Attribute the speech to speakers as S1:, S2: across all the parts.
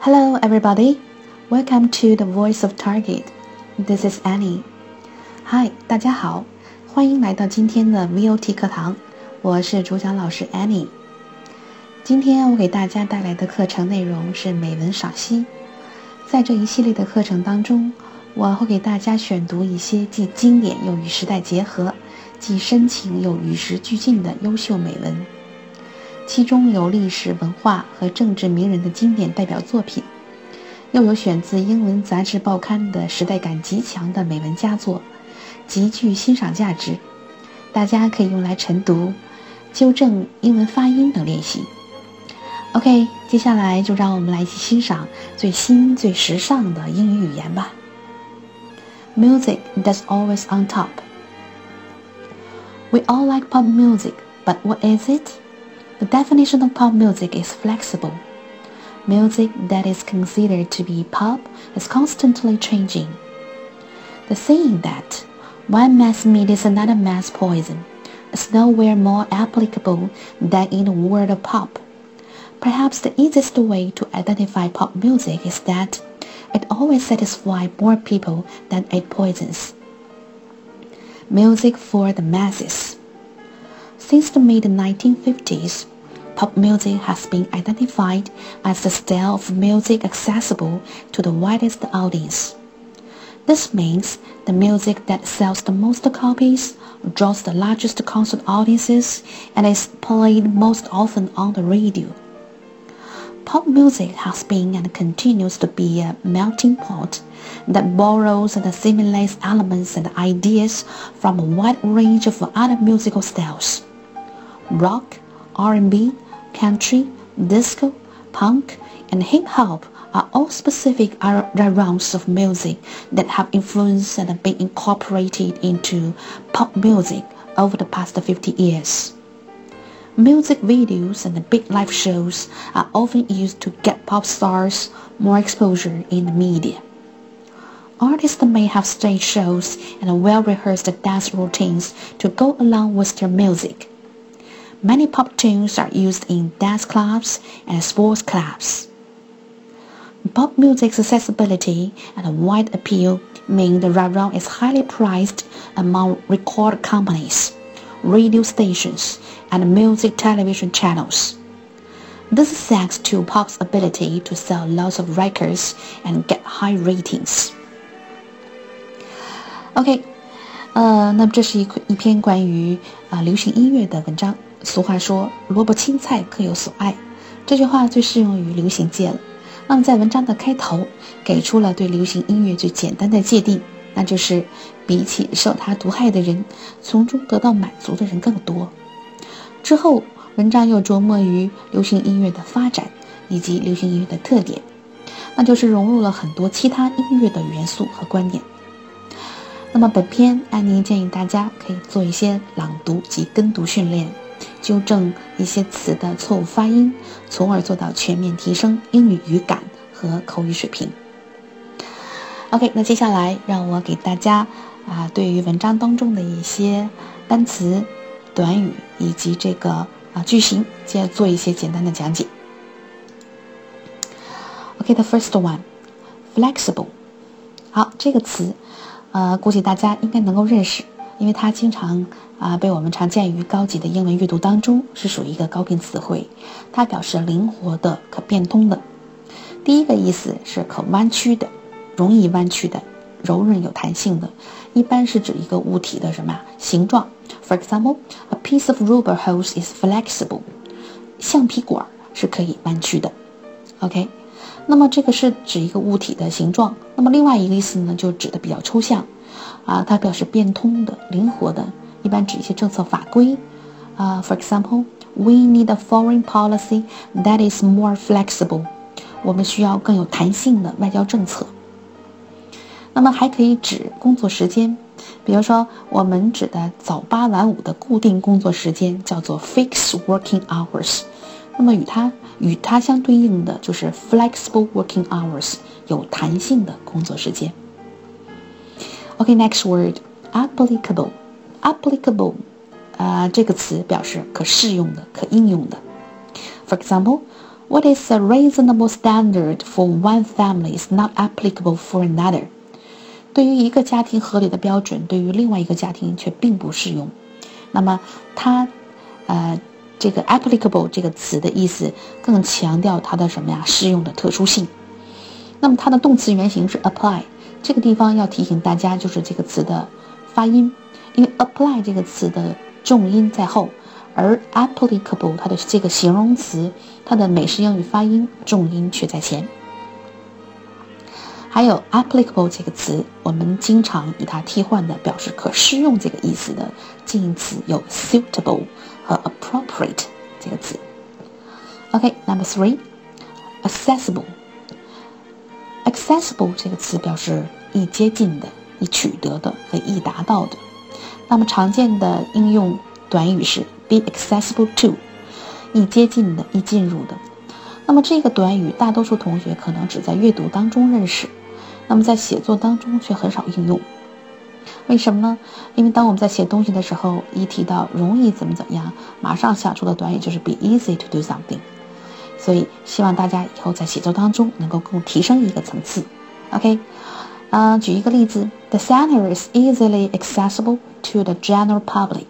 S1: Hello, everybody. Welcome to the Voice of Target. This is Annie. Hi，大家好，欢迎来到今天的 VOT 课堂。我是主讲老师 Annie。今天我给大家带来的课程内容是美文赏析。在这一系列的课程当中，我会给大家选读一些既经典又与时代结合、既深情又与时俱进的优秀美文。其中有历史文化和政治名人的经典代表作品，又有选自英文杂志报刊的时代感极强的美文佳作，极具欣赏价值。大家可以用来晨读、纠正英文发音等练习。OK，接下来就让我们来一起欣赏最新最时尚的英语语言吧。Music that's always on top. We all like pop music, but what is it? The definition of pop music is flexible. Music that is considered to be pop is constantly changing. The saying that one mass meat is another mass poison is nowhere more applicable than in the world of pop. Perhaps the easiest way to identify pop music is that it always satisfies more people than it poisons. Music for the masses. Since the mid 1950s, pop music has been identified as the style of music accessible to the widest audience. This means the music that sells the most copies, draws the largest concert audiences, and is played most often on the radio. Pop music has been and continues to be a melting pot that borrows and assimilates elements and ideas from a wide range of other musical styles rock, R&B, country, disco, punk, and hip hop are all specific genres of music that have influenced and been incorporated into pop music over the past 50 years. Music videos and big live shows are often used to get pop stars more exposure in the media. Artists may have stage shows and well-rehearsed dance routines to go along with their music. Many pop tunes are used in dance clubs and sports clubs. Pop music's accessibility and wide appeal mean the genre is highly prized among record companies, radio stations, and music television channels. This is thanks to pop's ability to sell lots of records and get high ratings. OK，呃，那么这是一一篇关于啊、呃、流行音乐的文章。 俗话说“萝卜青菜各有所爱”，这句话最适用于流行界了。那么在文章的开头，给出了对流行音乐最简单的界定，那就是比起受它毒害的人，从中得到满足的人更多。之后，文章又琢磨于流行音乐的发展以及流行音乐的特点，那就是融入了很多其他音乐的元素和观点。那么本篇安妮建议大家可以做一些朗读及跟读训练。纠正一些词的错误发音，从而做到全面提升英语语感和口语水平。OK，那接下来让我给大家啊，对于文章当中的一些单词、短语以及这个啊句型，接着做一些简单的讲解。OK，the first one，flexible。好，这个词，呃，估计大家应该能够认识，因为它经常。啊，被我们常见于高级的英文阅读当中，是属于一个高频词汇。它表示灵活的、可变通的。第一个意思是可弯曲的、容易弯曲的、柔韧有弹性的，一般是指一个物体的什么形状？For example, a piece of rubber hose is flexible. 橡皮管是可以弯曲的。OK，那么这个是指一个物体的形状。那么另外一个意思呢，就指的比较抽象啊，它表示变通的、灵活的。一般指一些政策法规，啊，For example, we need a foreign policy that is more flexible。我们需要更有弹性的外交政策。那么还可以指工作时间，比如说我们指的早八晚五的固定工作时间叫做 fixed working hours。那么与它与它相对应的就是 flexible working hours，有弹性的工作时间。OK，next word，applicable。applicable，啊，这个词表示可适用的、可应用的。For example, What is a reasonable standard for one family is not applicable for another。对于一个家庭合理的标准，对于另外一个家庭却并不适用。那么它，呃，这个 applicable 这个词的意思更强调它的什么呀？适用的特殊性。那么它的动词原形是 apply。这个地方要提醒大家，就是这个词的发音，因为 apply 这个词的重音在后，而 applicable 它的这个形容词，它的美式英语发音重音却在前。还有 applicable 这个词，我们经常与它替换的表示可适用这个意思的近义词有 suitable 和 appropriate 这个词。OK，number three，accessible。Accessible 这个词表示易接近的、易取得的和易达到的。那么常见的应用短语是 be accessible to，易接近的、易进入的。那么这个短语大多数同学可能只在阅读当中认识，那么在写作当中却很少应用。为什么呢？因为当我们在写东西的时候，一提到容易怎么怎么样，马上想出的短语就是 be easy to do something。所以希望大家以后在写作当中能够更提升一个层次。OK，嗯，举一个例子：The center is easily accessible to the general public。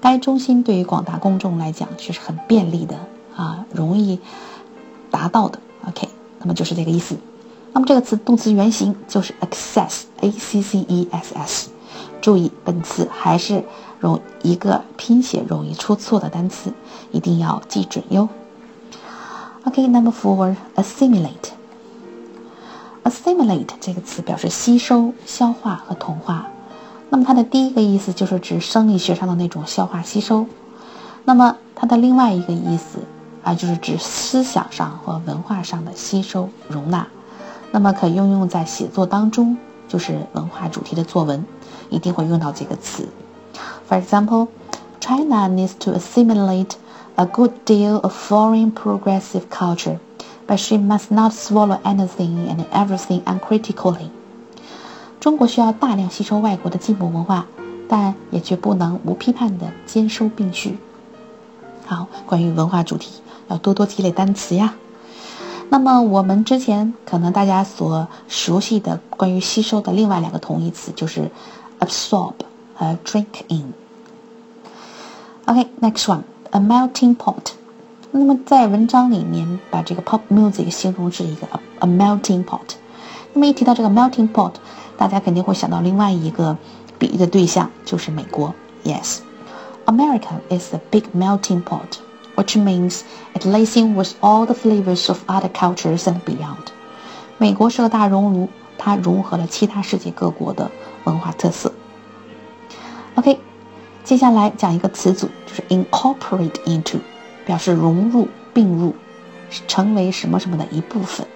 S1: 该中心对于广大公众来讲是很便利的啊，容易达到的。OK，那么就是这个意思。那么这个词动词原形就是 access，a c c e s s。注意，本词还是容一个拼写容易出错的单词，一定要记准哟。OK，number four，assimilate。assimilate 这个词表示吸收、消化和同化。那么它的第一个意思就是指生理学上的那种消化吸收。那么它的另外一个意思啊，就是指思想上或文化上的吸收、容纳。那么可应用在写作当中，就是文化主题的作文，一定会用到这个词。For example，China needs to assimilate。A good deal of foreign progressive culture, but she must not swallow anything and everything uncritically. 中国需要大量吸收外国的进步文化，但也绝不能无批判地兼收并蓄。好，关于文化主题，要多多积累单词呀。那么我们之前可能大家所熟悉的关于吸收的另外两个同义词就是 absorb 和 drink in。OK，next one。A melting pot。那么在文章里面把这个 pop music 形容是一个 a melting pot。那么一提到这个 melting pot，大家肯定会想到另外一个比喻的对象就是美国。Yes, America is a big melting pot, which means it lays in with all the flavors of other cultures and beyond。美国是个大熔炉，它融合了其他世界各国的文化特色。OK。 接下来讲一个词组，就是 incorporate into，表示融入、并入，成为什么什么的一部分。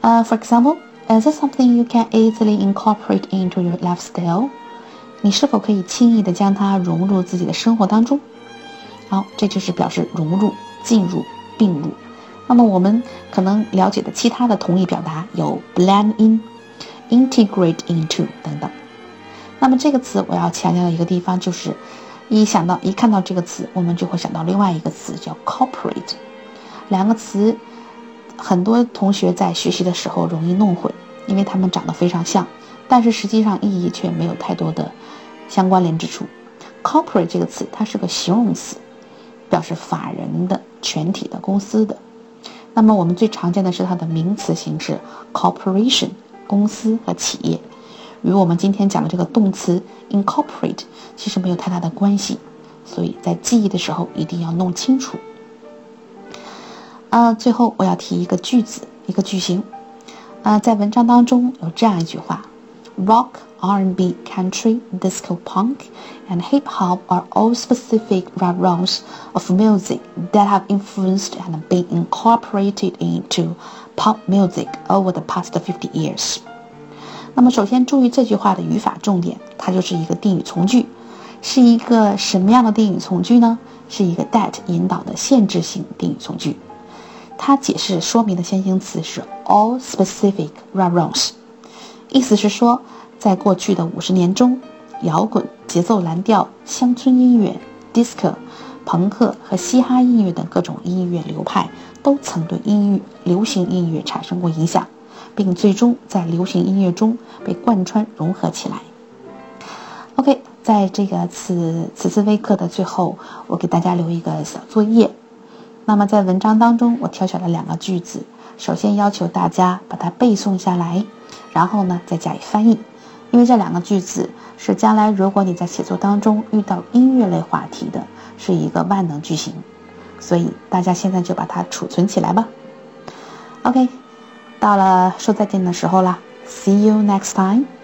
S1: 呃，For example，is that something you can easily incorporate into your lifestyle？你是否可以轻易的将它融入自己的生活当中？好，这就是表示融入、进入、并入。那么我们可能了解的其他的同义表达有 blend in、integrate into 等等。那么这个词我要强调的一个地方就是，一想到一看到这个词，我们就会想到另外一个词叫 corporate。两个词，很多同学在学习的时候容易弄混，因为它们长得非常像，但是实际上意义却没有太多的相关联之处。corporate 这个词它是个形容词，表示法人的、全体的、公司的。那么我们最常见的是它的名词形式 corporation，公司和企业。与我们今天讲的这个动词 incorporate 其实没有太大的关系，所以在记忆的时候一定要弄清楚。啊，最后我要提一个句子，一个句型。啊，在文章当中有这样一句话：Rock, R&B, Country, Disco, Punk, and Hip Hop are all specific genres of music that have influenced and been incorporated into pop music over the past fifty years. 那么，首先注意这句话的语法重点，它就是一个定语从句，是一个什么样的定语从句呢？是一个 that 引导的限制性定语从句。它解释说明的先行词是 all specific genres，意思是说，在过去的五十年中，摇滚、节奏蓝调、乡村音乐、disco、朋克和嘻哈音乐等各种音乐流派都曾对音乐流行音乐产生过影响，并最终在流行音乐中被贯穿融合起来。OK，在这个此此次微课的最后，我给大家留一个小作业。那么在文章当中，我挑选了两个句子，首先要求大家把它背诵下来，然后呢再加以翻译。因为这两个句子是将来如果你在写作当中遇到音乐类话题的，是一个万能句型，所以大家现在就把它储存起来吧。OK，到了说再见的时候了，See you next time。